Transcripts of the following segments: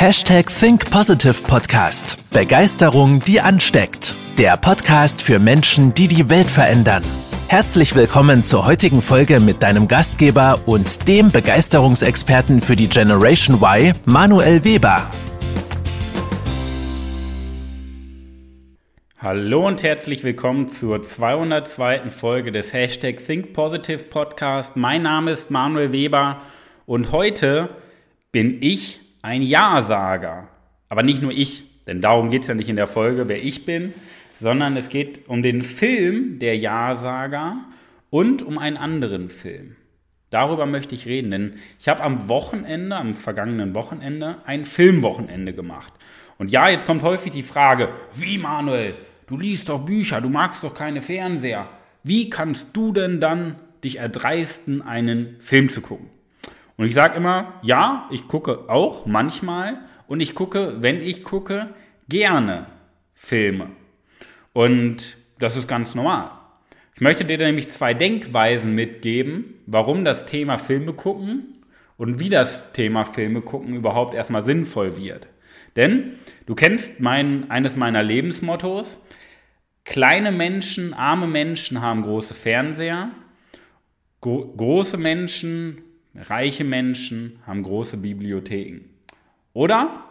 Hashtag Think Positive Podcast. Begeisterung, die ansteckt. Der Podcast für Menschen, die die Welt verändern. Herzlich willkommen zur heutigen Folge mit deinem Gastgeber und dem Begeisterungsexperten für die Generation Y, Manuel Weber. Hallo und herzlich willkommen zur 202. Folge des Hashtag Think Positive Podcast. Mein Name ist Manuel Weber und heute bin ich ein Ja-Sager. Aber nicht nur ich, denn darum geht es ja nicht in der Folge, wer ich bin, sondern es geht um den Film Der Ja-Sager und um einen anderen Film. Darüber möchte ich reden, denn ich habe am Wochenende, am vergangenen Wochenende, ein Filmwochenende gemacht. Und ja, jetzt kommt häufig die Frage, wie Manuel, du liest doch Bücher, du magst doch keine Fernseher. Wie kannst du denn dann dich erdreisten, einen Film zu gucken? Und ich sage immer, ja, ich gucke auch manchmal und ich gucke, wenn ich gucke, gerne Filme. Und das ist ganz normal. Ich möchte dir nämlich zwei Denkweisen mitgeben, warum das Thema Filme gucken und wie das Thema Filme gucken überhaupt erstmal sinnvoll wird. Denn du kennst mein, eines meiner Lebensmottos, kleine Menschen, arme Menschen haben große Fernseher, Gro große Menschen Reiche Menschen haben große Bibliotheken. Oder,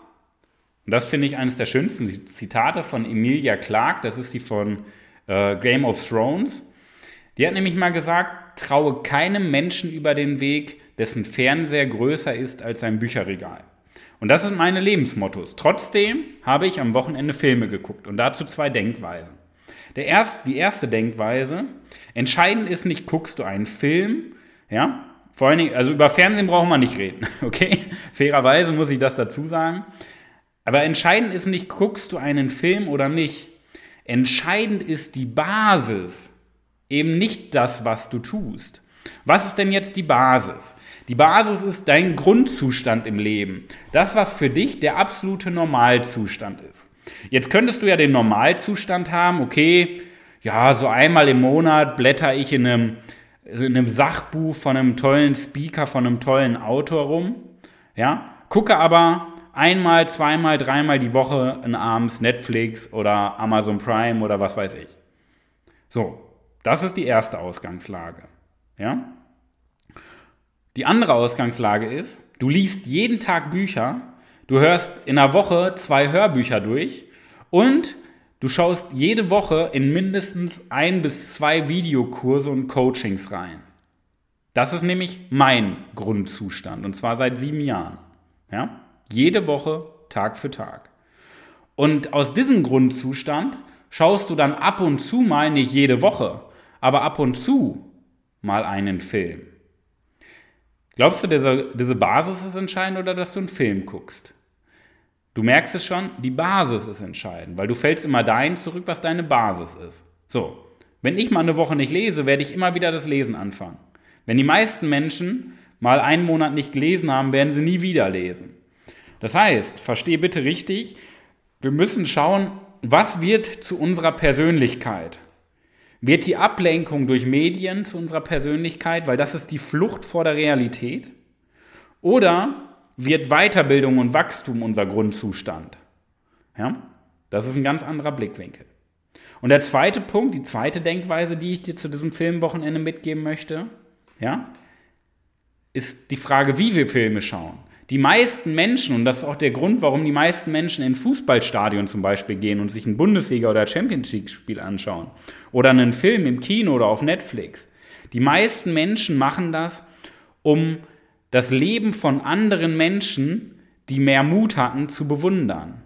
und das finde ich eines der schönsten Zitate von Emilia Clarke, das ist die von äh, Game of Thrones. Die hat nämlich mal gesagt, traue keinem Menschen über den Weg, dessen Fernseher größer ist als sein Bücherregal. Und das sind meine Lebensmottos. Trotzdem habe ich am Wochenende Filme geguckt und dazu zwei Denkweisen. Der erst, die erste Denkweise, entscheidend ist nicht, guckst du einen Film, ja, vor allen Dingen, also über Fernsehen brauchen wir nicht reden, okay? Fairerweise muss ich das dazu sagen. Aber entscheidend ist nicht, guckst du einen Film oder nicht. Entscheidend ist die Basis, eben nicht das, was du tust. Was ist denn jetzt die Basis? Die Basis ist dein Grundzustand im Leben. Das, was für dich der absolute Normalzustand ist. Jetzt könntest du ja den Normalzustand haben, okay, ja, so einmal im Monat blätter ich in einem in einem Sachbuch von einem tollen Speaker, von einem tollen Autor rum, ja, gucke aber einmal, zweimal, dreimal die Woche in abends Netflix oder Amazon Prime oder was weiß ich. So, das ist die erste Ausgangslage, ja. Die andere Ausgangslage ist, du liest jeden Tag Bücher, du hörst in einer Woche zwei Hörbücher durch und Du schaust jede Woche in mindestens ein bis zwei Videokurse und Coachings rein. Das ist nämlich mein Grundzustand und zwar seit sieben Jahren. Ja? Jede Woche, Tag für Tag. Und aus diesem Grundzustand schaust du dann ab und zu mal, nicht jede Woche, aber ab und zu mal einen Film. Glaubst du, diese, diese Basis ist entscheidend oder dass du einen Film guckst? Du merkst es schon, die Basis ist entscheidend, weil du fällst immer dahin zurück, was deine Basis ist. So, wenn ich mal eine Woche nicht lese, werde ich immer wieder das Lesen anfangen. Wenn die meisten Menschen mal einen Monat nicht gelesen haben, werden sie nie wieder lesen. Das heißt, verstehe bitte richtig, wir müssen schauen, was wird zu unserer Persönlichkeit? Wird die Ablenkung durch Medien zu unserer Persönlichkeit, weil das ist die Flucht vor der Realität? Oder wird Weiterbildung und Wachstum unser Grundzustand. Ja? Das ist ein ganz anderer Blickwinkel. Und der zweite Punkt, die zweite Denkweise, die ich dir zu diesem Filmwochenende mitgeben möchte, ja, ist die Frage, wie wir Filme schauen. Die meisten Menschen, und das ist auch der Grund, warum die meisten Menschen ins Fußballstadion zum Beispiel gehen und sich ein Bundesliga- oder Champions League-Spiel anschauen oder einen Film im Kino oder auf Netflix. Die meisten Menschen machen das, um das Leben von anderen Menschen, die mehr Mut hatten, zu bewundern.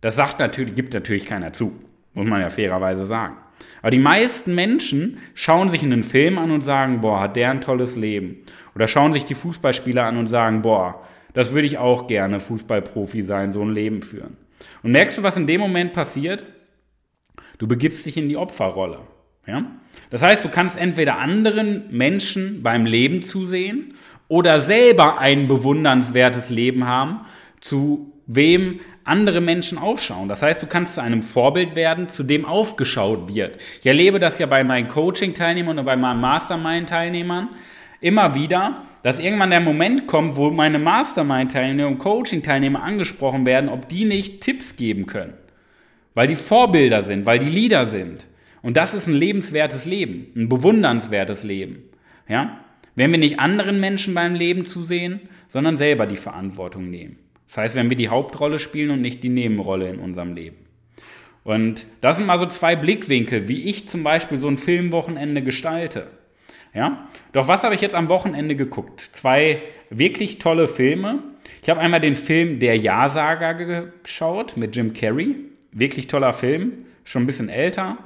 Das sagt natürlich, gibt natürlich keiner zu, muss man ja fairerweise sagen. Aber die meisten Menschen schauen sich einen Film an und sagen, boah, hat der ein tolles Leben. Oder schauen sich die Fußballspieler an und sagen, boah, das würde ich auch gerne Fußballprofi sein, so ein Leben führen. Und merkst du, was in dem Moment passiert? Du begibst dich in die Opferrolle. Ja? Das heißt, du kannst entweder anderen Menschen beim Leben zusehen oder selber ein bewundernswertes Leben haben, zu wem andere Menschen aufschauen. Das heißt, du kannst zu einem Vorbild werden, zu dem aufgeschaut wird. Ich erlebe das ja bei meinen Coaching-Teilnehmern und bei meinen Mastermind-Teilnehmern. immer wieder, dass irgendwann der Moment kommt, wo meine Mastermind-Teilnehmer und Coaching-Teilnehmer angesprochen werden, ob die nicht Tipps geben können. Weil die Vorbilder sind, weil die Leader sind. Und das ist ein lebenswertes Leben, ein bewundernswertes Leben. Ja? Wenn wir nicht anderen Menschen beim Leben zusehen, sondern selber die Verantwortung nehmen. Das heißt, wenn wir die Hauptrolle spielen und nicht die Nebenrolle in unserem Leben. Und das sind mal so zwei Blickwinkel, wie ich zum Beispiel so ein Filmwochenende gestalte. Ja? Doch was habe ich jetzt am Wochenende geguckt? Zwei wirklich tolle Filme. Ich habe einmal den Film Der Ja-Sager geschaut mit Jim Carrey. Wirklich toller Film, schon ein bisschen älter,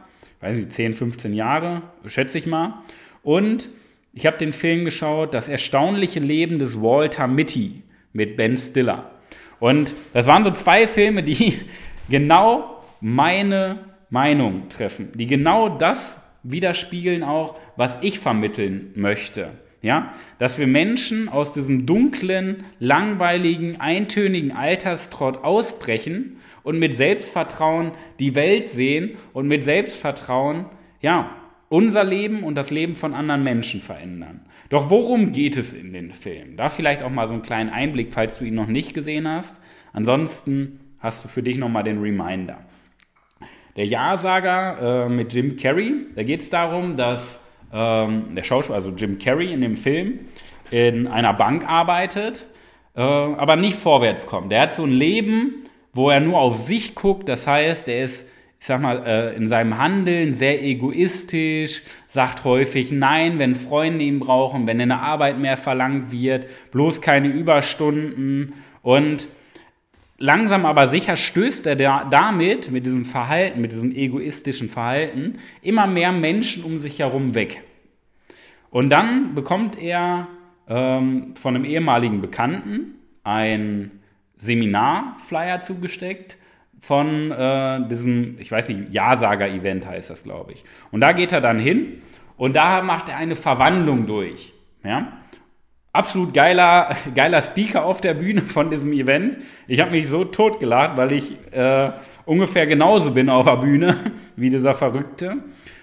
weiß ich, 10, 15 Jahre, schätze ich mal. Und ich habe den Film geschaut, Das erstaunliche Leben des Walter Mitty mit Ben Stiller. Und das waren so zwei Filme, die genau meine Meinung treffen, die genau das widerspiegeln auch, was ich vermitteln möchte. Ja, dass wir Menschen aus diesem dunklen, langweiligen, eintönigen Alterstrott ausbrechen und mit Selbstvertrauen die Welt sehen und mit Selbstvertrauen, ja, unser Leben und das Leben von anderen Menschen verändern. Doch worum geht es in den Filmen? Da vielleicht auch mal so einen kleinen Einblick, falls du ihn noch nicht gesehen hast. Ansonsten hast du für dich nochmal den Reminder. Der Ja-Sager äh, mit Jim Carrey, da geht es darum, dass ähm, der Schauspieler, also Jim Carrey in dem Film, in einer Bank arbeitet, äh, aber nicht vorwärts kommt. Der hat so ein Leben, wo er nur auf sich guckt, das heißt, er ist, ich sag mal, äh, in seinem Handeln sehr egoistisch, sagt häufig Nein, wenn Freunde ihn brauchen, wenn in der Arbeit mehr verlangt wird, bloß keine Überstunden und langsam aber sicher stößt er damit, mit diesem Verhalten, mit diesem egoistischen Verhalten, immer mehr Menschen um sich herum weg. Und dann bekommt er ähm, von einem ehemaligen Bekannten ein Seminarflyer zugesteckt von äh, diesem, ich weiß nicht, Ja-Sager-Event heißt das, glaube ich. Und da geht er dann hin und da macht er eine Verwandlung durch. Ja? absolut geiler, geiler Speaker auf der Bühne von diesem Event. Ich habe mich so totgelacht, weil ich äh, ungefähr genauso bin auf der Bühne wie dieser Verrückte.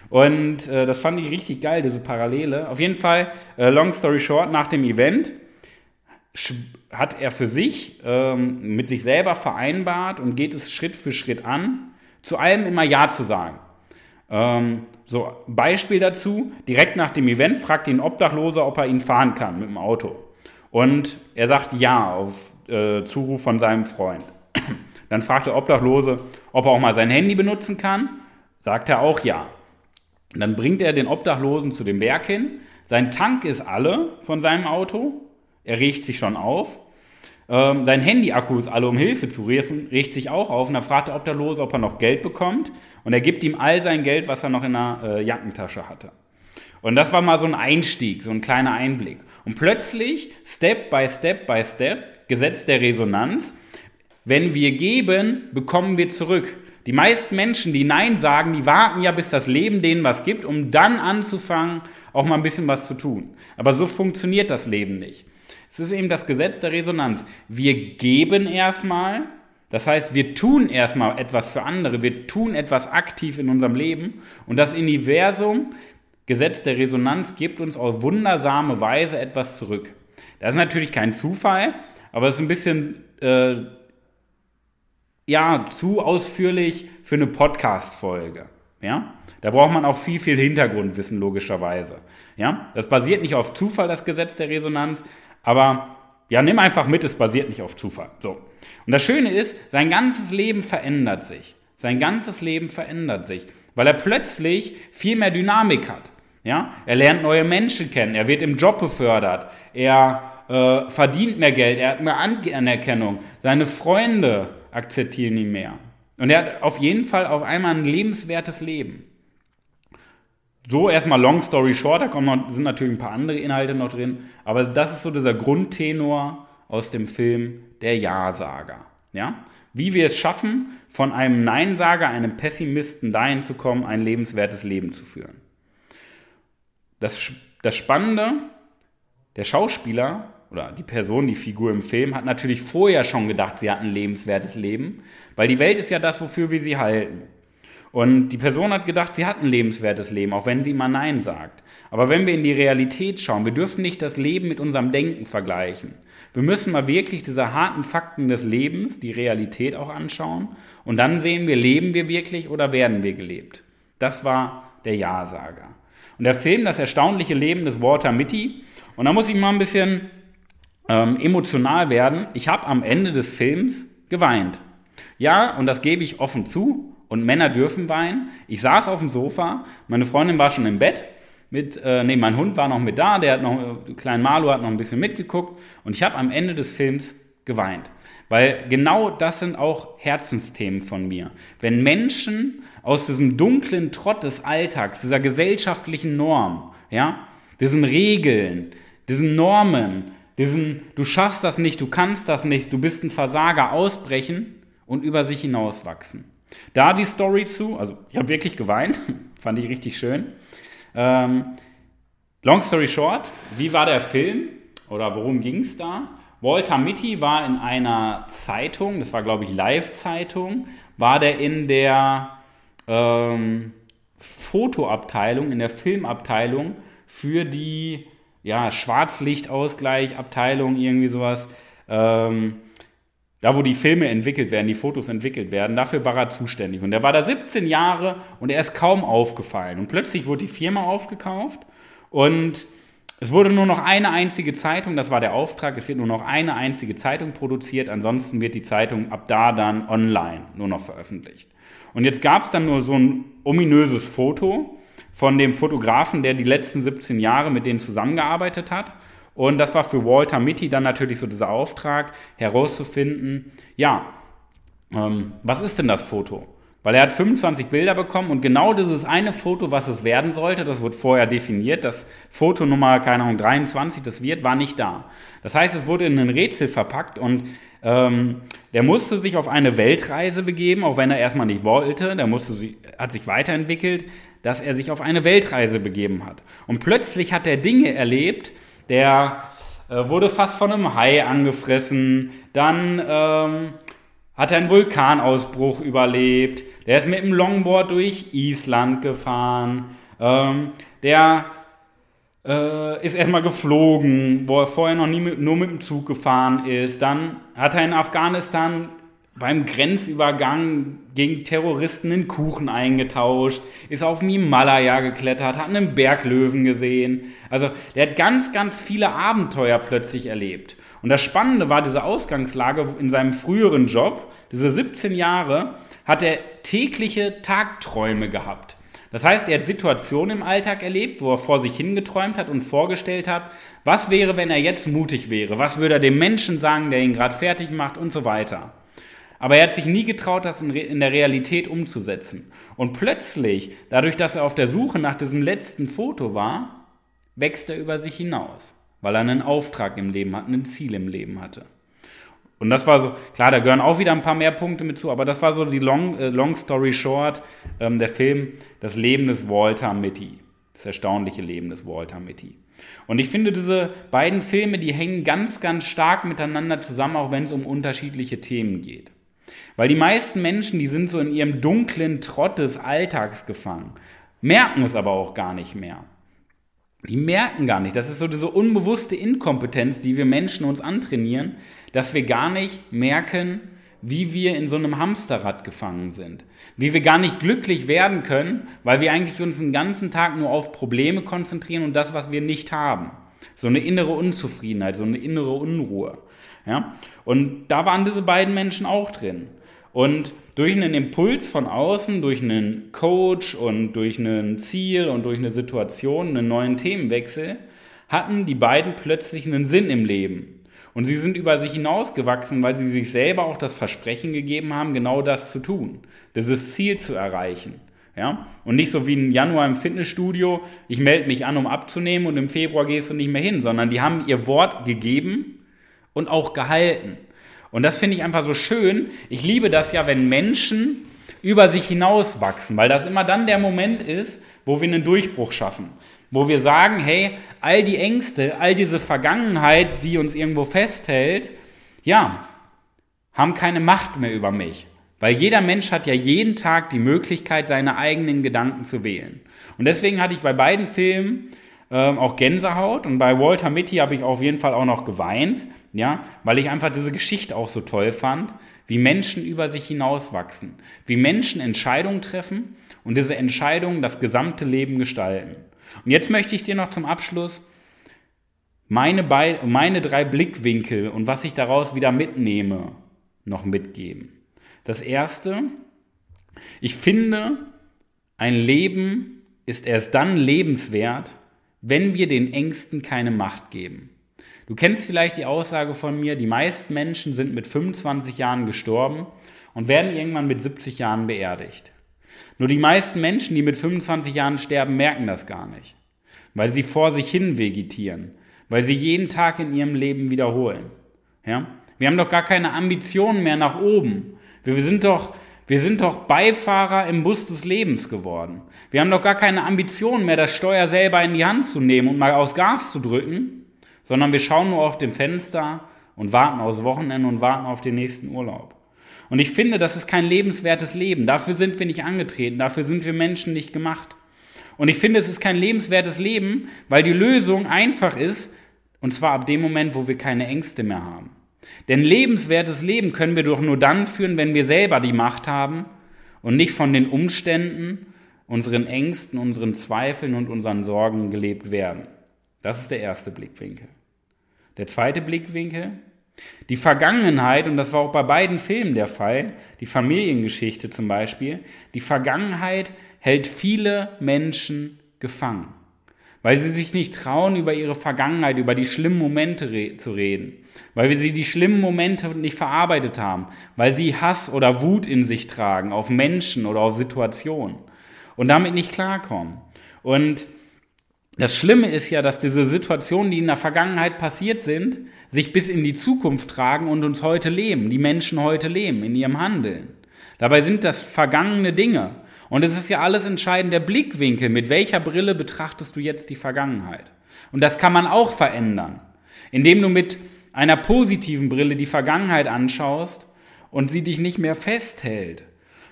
Und äh, das fand ich richtig geil, diese Parallele. Auf jeden Fall, äh, long story short, nach dem Event hat er für sich ähm, mit sich selber vereinbart und geht es Schritt für Schritt an, zu allem immer Ja zu sagen. Ähm, so, Beispiel dazu, direkt nach dem Event fragt ihn Obdachloser, ob er ihn fahren kann mit dem Auto. Und er sagt ja auf äh, Zuruf von seinem Freund. Dann fragt der Obdachlose, ob er auch mal sein Handy benutzen kann. Sagt er auch ja. Dann bringt er den Obdachlosen zu dem Berg hin. Sein Tank ist alle von seinem Auto. Er riecht sich schon auf. Ähm, sein Handy-Akku ist alle, um Hilfe zu rufen, riecht sich auch auf. Und dann fragt der Obdachlose, ob er noch Geld bekommt. Und er gibt ihm all sein Geld, was er noch in der äh, Jackentasche hatte. Und das war mal so ein Einstieg, so ein kleiner Einblick. Und plötzlich, Step by Step by Step, Gesetz der Resonanz, wenn wir geben, bekommen wir zurück. Die meisten Menschen, die Nein sagen, die warten ja, bis das Leben denen was gibt, um dann anzufangen, auch mal ein bisschen was zu tun. Aber so funktioniert das Leben nicht. Es ist eben das Gesetz der Resonanz. Wir geben erstmal, das heißt, wir tun erstmal etwas für andere, wir tun etwas aktiv in unserem Leben und das Universum, Gesetz der Resonanz, gibt uns auf wundersame Weise etwas zurück. Das ist natürlich kein Zufall, aber es ist ein bisschen äh, ja, zu ausführlich für eine Podcast-Folge. Ja? Da braucht man auch viel, viel Hintergrundwissen, logischerweise. Ja? Das basiert nicht auf Zufall, das Gesetz der Resonanz, aber ja, nimm einfach mit, es basiert nicht auf Zufall. So. Und das Schöne ist, sein ganzes Leben verändert sich. Sein ganzes Leben verändert sich, weil er plötzlich viel mehr Dynamik hat. Ja? Er lernt neue Menschen kennen, er wird im Job befördert, er äh, verdient mehr Geld, er hat mehr Anerkennung, seine Freunde akzeptieren ihn mehr. Und er hat auf jeden Fall auf einmal ein lebenswertes Leben. So erstmal Long Story Short, da kommen noch, sind natürlich ein paar andere Inhalte noch drin, aber das ist so dieser Grundtenor aus dem Film Der Ja-Sager. Ja? Wie wir es schaffen, von einem Nein-Sager, einem Pessimisten dahin zu kommen, ein lebenswertes Leben zu führen. Das, das Spannende, der Schauspieler oder die Person, die Figur im Film, hat natürlich vorher schon gedacht, sie hat ein lebenswertes Leben, weil die Welt ist ja das, wofür wir sie halten. Und die Person hat gedacht, sie hat ein lebenswertes Leben, auch wenn sie immer Nein sagt. Aber wenn wir in die Realität schauen, wir dürfen nicht das Leben mit unserem Denken vergleichen. Wir müssen mal wirklich diese harten Fakten des Lebens, die Realität auch anschauen. Und dann sehen wir, leben wir wirklich oder werden wir gelebt. Das war der Ja-Sager. Und der Film, das erstaunliche Leben des Walter Mitty. Und da muss ich mal ein bisschen ähm, emotional werden. Ich habe am Ende des Films geweint. Ja, und das gebe ich offen zu. Und Männer dürfen weinen. Ich saß auf dem Sofa, meine Freundin war schon im Bett. Mit, äh, nee, mein Hund war noch mit da, der hat noch, äh, klein Marlo hat noch ein bisschen mitgeguckt. Und ich habe am Ende des Films geweint. Weil genau das sind auch Herzensthemen von mir. Wenn Menschen aus diesem dunklen Trott des Alltags, dieser gesellschaftlichen Norm, ja, diesen Regeln, diesen Normen, diesen du schaffst das nicht, du kannst das nicht, du bist ein Versager ausbrechen und über sich hinauswachsen. Da die Story zu, also ich habe wirklich geweint, fand ich richtig schön. Ähm, long story short, wie war der Film oder worum ging es da? Walter Mitty war in einer Zeitung, das war glaube ich Live-Zeitung, war der in der ähm, Fotoabteilung, in der Filmabteilung für die ja, Schwarzlichtausgleich-Abteilung, irgendwie sowas. Ähm, da, wo die Filme entwickelt werden, die Fotos entwickelt werden, dafür war er zuständig. Und er war da 17 Jahre und er ist kaum aufgefallen. Und plötzlich wurde die Firma aufgekauft und es wurde nur noch eine einzige Zeitung, das war der Auftrag, es wird nur noch eine einzige Zeitung produziert, ansonsten wird die Zeitung ab da dann online nur noch veröffentlicht. Und jetzt gab es dann nur so ein ominöses Foto von dem Fotografen, der die letzten 17 Jahre mit denen zusammengearbeitet hat. Und das war für Walter Mitty dann natürlich so dieser Auftrag, herauszufinden, ja, ähm, was ist denn das Foto? Weil er hat 25 Bilder bekommen und genau dieses eine Foto, was es werden sollte, das wurde vorher definiert, das Foto Nummer, keine Ahnung, 23, das wird, war nicht da. Das heißt, es wurde in ein Rätsel verpackt und ähm, der musste sich auf eine Weltreise begeben, auch wenn er erstmal nicht wollte. Der musste, hat sich weiterentwickelt, dass er sich auf eine Weltreise begeben hat. Und plötzlich hat er Dinge erlebt, der äh, wurde fast von einem Hai angefressen, dann ähm, hat er einen Vulkanausbruch überlebt, der ist mit dem Longboard durch Island gefahren, ähm, der äh, ist erstmal geflogen, wo er vorher noch nie mit, nur mit dem Zug gefahren ist. Dann hat er in Afghanistan beim Grenzübergang gegen Terroristen einen Kuchen eingetauscht, ist auf dem Himalaya geklettert, hat einen Berglöwen gesehen. Also der hat ganz, ganz viele Abenteuer plötzlich erlebt. Und das Spannende war diese Ausgangslage in seinem früheren Job, diese 17 Jahre, hat er tägliche Tagträume gehabt. Das heißt, er hat Situationen im Alltag erlebt, wo er vor sich hingeträumt hat und vorgestellt hat, was wäre, wenn er jetzt mutig wäre? Was würde er dem Menschen sagen, der ihn gerade fertig macht und so weiter. Aber er hat sich nie getraut, das in, der Realität umzusetzen. Und plötzlich, dadurch, dass er auf der Suche nach diesem letzten Foto war, wächst er über sich hinaus, weil er einen Auftrag im Leben hat, ein Ziel im Leben hatte. Und das war so, klar, da gehören auch wieder ein paar mehr Punkte mit zu, aber das war so die Long, äh, long Story Short, ähm, der Film Das Leben des Walter Mitty. Das erstaunliche Leben des Walter Mitty. Und ich finde, diese beiden Filme, die hängen ganz, ganz stark miteinander zusammen, auch wenn es um unterschiedliche Themen geht. Weil die meisten Menschen, die sind so in ihrem dunklen Trott des Alltags gefangen, merken es aber auch gar nicht mehr. Die merken gar nicht, das ist so diese unbewusste Inkompetenz, die wir Menschen uns antrainieren, dass wir gar nicht merken, wie wir in so einem Hamsterrad gefangen sind. Wie wir gar nicht glücklich werden können, weil wir eigentlich uns den ganzen Tag nur auf Probleme konzentrieren und das, was wir nicht haben. So eine innere Unzufriedenheit, so eine innere Unruhe. Ja? Und da waren diese beiden Menschen auch drin. Und durch einen Impuls von außen, durch einen Coach und durch ein Ziel und durch eine Situation, einen neuen Themenwechsel, hatten die beiden plötzlich einen Sinn im Leben. Und sie sind über sich hinausgewachsen, weil sie sich selber auch das Versprechen gegeben haben, genau das zu tun, dieses Ziel zu erreichen. Ja? Und nicht so wie im Januar im Fitnessstudio, ich melde mich an, um abzunehmen und im Februar gehst du nicht mehr hin, sondern die haben ihr Wort gegeben und auch gehalten. Und das finde ich einfach so schön. Ich liebe das ja, wenn Menschen über sich hinaus wachsen, weil das immer dann der Moment ist, wo wir einen Durchbruch schaffen. Wo wir sagen, hey, all die Ängste, all diese Vergangenheit, die uns irgendwo festhält, ja, haben keine Macht mehr über mich. Weil jeder Mensch hat ja jeden Tag die Möglichkeit, seine eigenen Gedanken zu wählen. Und deswegen hatte ich bei beiden Filmen ähm, auch Gänsehaut und bei Walter Mitty habe ich auf jeden Fall auch noch geweint, ja, weil ich einfach diese Geschichte auch so toll fand, wie Menschen über sich hinauswachsen, wie Menschen Entscheidungen treffen und diese Entscheidungen das gesamte Leben gestalten. Und jetzt möchte ich dir noch zum Abschluss meine, Be meine drei Blickwinkel und was ich daraus wieder mitnehme, noch mitgeben. Das erste, ich finde, ein Leben ist erst dann lebenswert, wenn wir den Ängsten keine Macht geben. Du kennst vielleicht die Aussage von mir, die meisten Menschen sind mit 25 Jahren gestorben und werden irgendwann mit 70 Jahren beerdigt. Nur die meisten Menschen, die mit 25 Jahren sterben, merken das gar nicht, weil sie vor sich hin vegetieren, weil sie jeden Tag in ihrem Leben wiederholen. Ja? Wir haben doch gar keine Ambitionen mehr nach oben. Wir sind doch, wir sind doch Beifahrer im Bus des Lebens geworden. Wir haben doch gar keine Ambitionen mehr, das Steuer selber in die Hand zu nehmen und mal aufs Gas zu drücken, sondern wir schauen nur auf dem Fenster und warten aufs Wochenende und warten auf den nächsten Urlaub. Und ich finde, das ist kein lebenswertes Leben. Dafür sind wir nicht angetreten. Dafür sind wir Menschen nicht gemacht. Und ich finde, es ist kein lebenswertes Leben, weil die Lösung einfach ist, und zwar ab dem Moment, wo wir keine Ängste mehr haben. Denn lebenswertes Leben können wir doch nur dann führen, wenn wir selber die Macht haben und nicht von den Umständen, unseren Ängsten, unseren Zweifeln und unseren Sorgen gelebt werden. Das ist der erste Blickwinkel. Der zweite Blickwinkel, die Vergangenheit, und das war auch bei beiden Filmen der Fall, die Familiengeschichte zum Beispiel, die Vergangenheit hält viele Menschen gefangen, weil sie sich nicht trauen, über ihre Vergangenheit, über die schlimmen Momente re zu reden, weil sie die schlimmen Momente nicht verarbeitet haben, weil sie Hass oder Wut in sich tragen auf Menschen oder auf Situationen und damit nicht klarkommen. Und das Schlimme ist ja, dass diese Situationen, die in der Vergangenheit passiert sind, sich bis in die Zukunft tragen und uns heute leben, die Menschen heute leben, in ihrem Handeln. Dabei sind das vergangene Dinge. Und es ist ja alles entscheidend der Blickwinkel. Mit welcher Brille betrachtest du jetzt die Vergangenheit? Und das kann man auch verändern, indem du mit einer positiven Brille die Vergangenheit anschaust und sie dich nicht mehr festhält,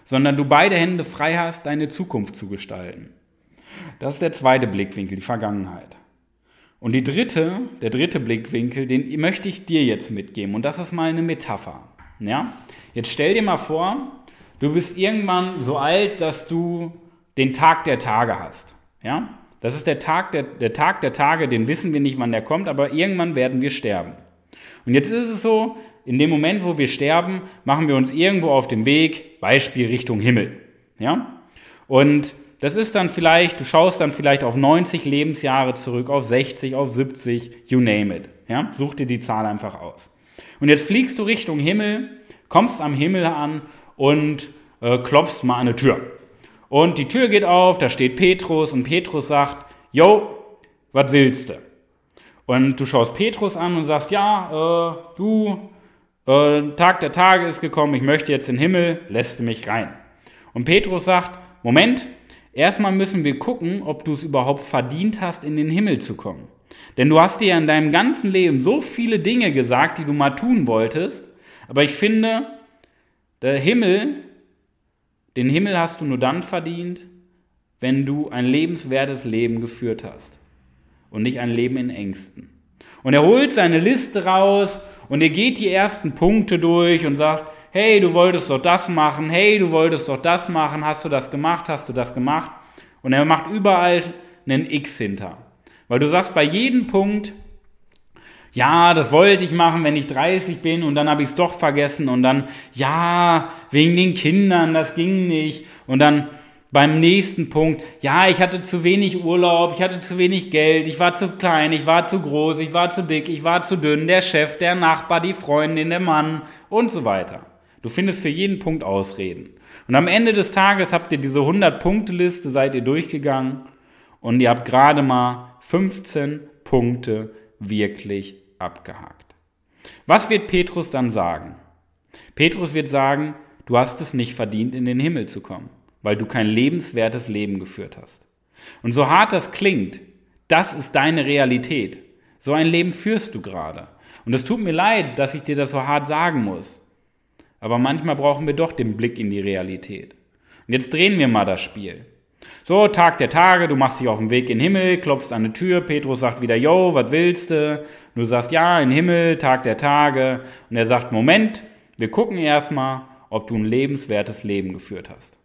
sondern du beide Hände frei hast, deine Zukunft zu gestalten. Das ist der zweite Blickwinkel, die Vergangenheit. Und die dritte, der dritte Blickwinkel, den möchte ich dir jetzt mitgeben. Und das ist mal eine Metapher. Ja? Jetzt stell dir mal vor, du bist irgendwann so alt, dass du den Tag der Tage hast. Ja? Das ist der Tag der, der Tag der Tage, den wissen wir nicht, wann der kommt, aber irgendwann werden wir sterben. Und jetzt ist es so, in dem Moment, wo wir sterben, machen wir uns irgendwo auf dem Weg, Beispiel Richtung Himmel. Ja? Und das ist dann vielleicht, du schaust dann vielleicht auf 90 Lebensjahre zurück, auf 60, auf 70, you name it. Ja? Such dir die Zahl einfach aus. Und jetzt fliegst du Richtung Himmel, kommst am Himmel an und äh, klopfst mal an eine Tür. Und die Tür geht auf, da steht Petrus und Petrus sagt, yo, was willst du? Und du schaust Petrus an und sagst, ja, äh, du, äh, Tag der Tage ist gekommen, ich möchte jetzt in den Himmel, lässt du mich rein. Und Petrus sagt, Moment, Erstmal müssen wir gucken, ob du es überhaupt verdient hast, in den Himmel zu kommen. Denn du hast dir ja in deinem ganzen Leben so viele Dinge gesagt, die du mal tun wolltest. Aber ich finde, der Himmel, den Himmel hast du nur dann verdient, wenn du ein lebenswertes Leben geführt hast und nicht ein Leben in Ängsten. Und er holt seine Liste raus und er geht die ersten Punkte durch und sagt, hey, du wolltest doch das machen, hey, du wolltest doch das machen, hast du das gemacht, hast du das gemacht? Und er macht überall einen X hinter. Weil du sagst bei jedem Punkt, ja, das wollte ich machen, wenn ich 30 bin und dann habe ich es doch vergessen und dann, ja, wegen den Kindern, das ging nicht. Und dann beim nächsten Punkt, ja, ich hatte zu wenig Urlaub, ich hatte zu wenig Geld, ich war zu klein, ich war zu groß, ich war zu dick, ich war zu dünn, der Chef, der Nachbar, die Freundin, der Mann und so weiter. Du findest für jeden Punkt Ausreden. Und am Ende des Tages habt ihr diese 100-Punkte-Liste, seid ihr durchgegangen und ihr habt gerade mal 15 Punkte wirklich abgehakt. Was wird Petrus dann sagen? Petrus wird sagen, du hast es nicht verdient, in den Himmel zu kommen, weil du kein lebenswertes Leben geführt hast. Und so hart das klingt, das ist deine Realität. So ein Leben führst du gerade. Und es tut mir leid, dass ich dir das so hart sagen muss. Aber manchmal brauchen wir doch den Blick in die Realität. Und jetzt drehen wir mal das Spiel. So, Tag der Tage, du machst dich auf den Weg in den Himmel, klopfst an die Tür, Petrus sagt wieder, yo, was willst du? Du sagst, ja, in den Himmel, Tag der Tage. Und er sagt, Moment, wir gucken erstmal, ob du ein lebenswertes Leben geführt hast.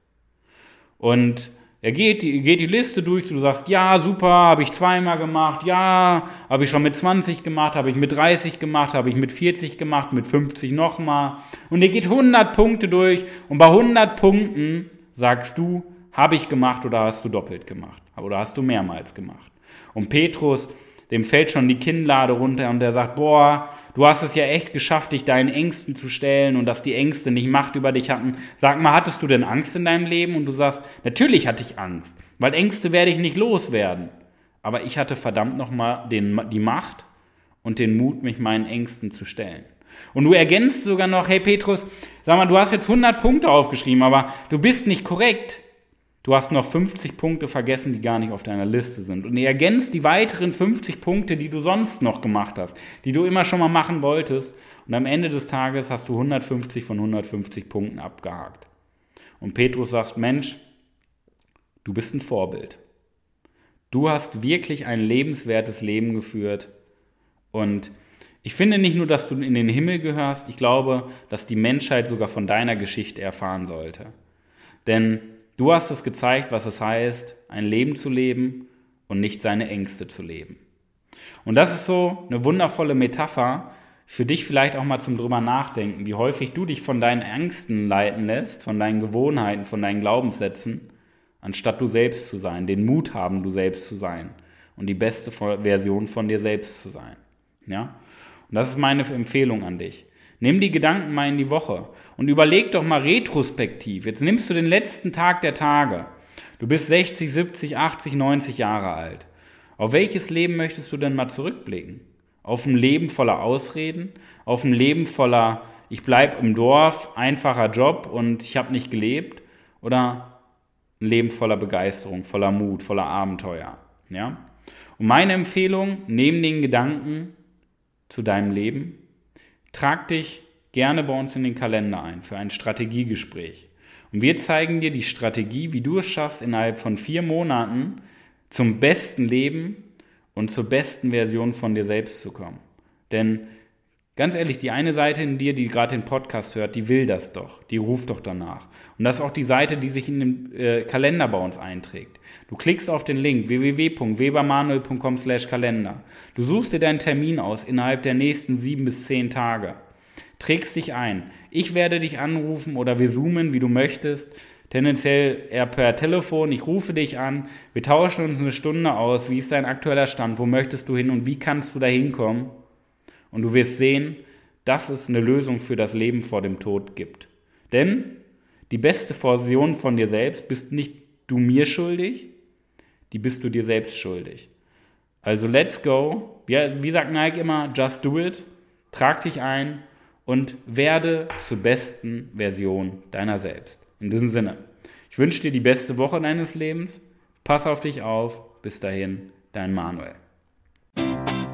Und er geht, geht die Liste durch, du sagst, ja, super, habe ich zweimal gemacht, ja, habe ich schon mit 20 gemacht, habe ich mit 30 gemacht, habe ich mit 40 gemacht, mit 50 nochmal. Und er geht 100 Punkte durch und bei 100 Punkten sagst du, habe ich gemacht oder hast du doppelt gemacht oder hast du mehrmals gemacht. Und Petrus, dem fällt schon die Kinnlade runter und der sagt, boah, du hast es ja echt geschafft, dich deinen Ängsten zu stellen und dass die Ängste nicht Macht über dich hatten. Sag mal, hattest du denn Angst in deinem Leben? Und du sagst, natürlich hatte ich Angst, weil Ängste werde ich nicht loswerden. Aber ich hatte verdammt nochmal die Macht und den Mut, mich meinen Ängsten zu stellen. Und du ergänzt sogar noch, hey Petrus, sag mal, du hast jetzt 100 Punkte aufgeschrieben, aber du bist nicht korrekt. Du hast noch 50 Punkte vergessen, die gar nicht auf deiner Liste sind. Und ergänzt die weiteren 50 Punkte, die du sonst noch gemacht hast, die du immer schon mal machen wolltest. Und am Ende des Tages hast du 150 von 150 Punkten abgehakt. Und Petrus sagt, Mensch, du bist ein Vorbild. Du hast wirklich ein lebenswertes Leben geführt. Und ich finde nicht nur, dass du in den Himmel gehörst, ich glaube, dass die Menschheit sogar von deiner Geschichte erfahren sollte. Denn Du hast es gezeigt, was es heißt, ein Leben zu leben und nicht seine Ängste zu leben. Und das ist so eine wundervolle Metapher für dich vielleicht auch mal zum drüber nachdenken, wie häufig du dich von deinen Ängsten leiten lässt, von deinen Gewohnheiten, von deinen Glaubenssätzen, anstatt du selbst zu sein, den Mut haben, du selbst zu sein und die beste Version von dir selbst zu sein. Ja? Und das ist meine Empfehlung an dich. Nimm die Gedanken mal in die Woche und überleg doch mal retrospektiv. Jetzt nimmst du den letzten Tag der Tage. Du bist 60, 70, 80, 90 Jahre alt. Auf welches Leben möchtest du denn mal zurückblicken? Auf ein Leben voller Ausreden? Auf ein Leben voller, ich bleib im Dorf, einfacher Job und ich habe nicht gelebt? Oder ein Leben voller Begeisterung, voller Mut, voller Abenteuer? Ja? Und meine Empfehlung, neben den Gedanken zu deinem Leben, Trag dich gerne bei uns in den Kalender ein für ein Strategiegespräch. Und wir zeigen dir die Strategie, wie du es schaffst, innerhalb von vier Monaten zum besten Leben und zur besten Version von dir selbst zu kommen. Denn Ganz ehrlich, die eine Seite in dir, die gerade den Podcast hört, die will das doch. Die ruft doch danach. Und das ist auch die Seite, die sich in den äh, Kalender bei uns einträgt. Du klickst auf den Link www.webermanuel.com slash Kalender. Du suchst dir deinen Termin aus innerhalb der nächsten sieben bis zehn Tage. Trägst dich ein. Ich werde dich anrufen oder wir zoomen, wie du möchtest. Tendenziell eher per Telefon. Ich rufe dich an. Wir tauschen uns eine Stunde aus. Wie ist dein aktueller Stand? Wo möchtest du hin und wie kannst du da hinkommen? Und du wirst sehen, dass es eine Lösung für das Leben vor dem Tod gibt. Denn die beste Version von dir selbst bist nicht du mir schuldig, die bist du dir selbst schuldig. Also let's go. Ja, wie sagt Nike immer, just do it. Trag dich ein und werde zur besten Version deiner selbst. In diesem Sinne, ich wünsche dir die beste Woche deines Lebens. Pass auf dich auf. Bis dahin, dein Manuel.